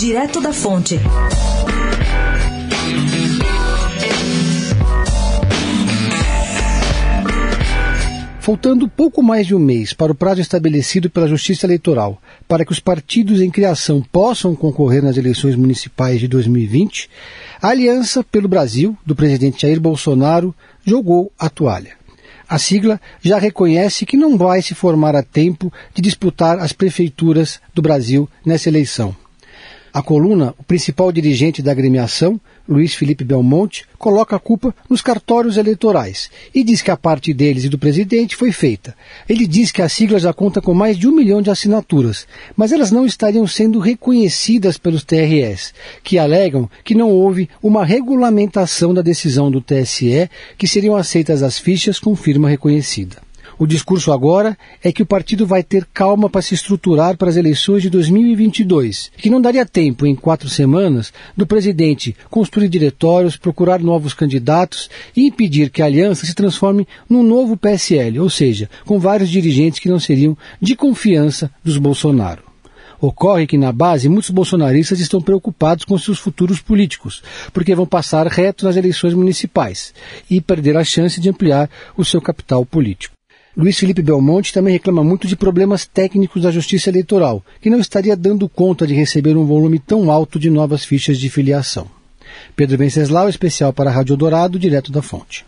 Direto da Fonte. Faltando pouco mais de um mês para o prazo estabelecido pela Justiça Eleitoral para que os partidos em criação possam concorrer nas eleições municipais de 2020, a Aliança pelo Brasil, do presidente Jair Bolsonaro, jogou a toalha. A sigla já reconhece que não vai se formar a tempo de disputar as prefeituras do Brasil nessa eleição. A coluna, o principal dirigente da agremiação, Luiz Felipe Belmonte, coloca a culpa nos cartórios eleitorais e diz que a parte deles e do presidente foi feita. Ele diz que a sigla já conta com mais de um milhão de assinaturas, mas elas não estariam sendo reconhecidas pelos TRS, que alegam que não houve uma regulamentação da decisão do TSE que seriam aceitas as fichas com firma reconhecida. O discurso agora é que o partido vai ter calma para se estruturar para as eleições de 2022, que não daria tempo, em quatro semanas, do presidente construir diretórios, procurar novos candidatos e impedir que a aliança se transforme num novo PSL, ou seja, com vários dirigentes que não seriam de confiança dos Bolsonaro. Ocorre que na base muitos bolsonaristas estão preocupados com seus futuros políticos, porque vão passar reto nas eleições municipais e perder a chance de ampliar o seu capital político. Luiz Felipe Belmonte também reclama muito de problemas técnicos da Justiça Eleitoral, que não estaria dando conta de receber um volume tão alto de novas fichas de filiação. Pedro Venceslau, especial para a Rádio Dourado, direto da fonte.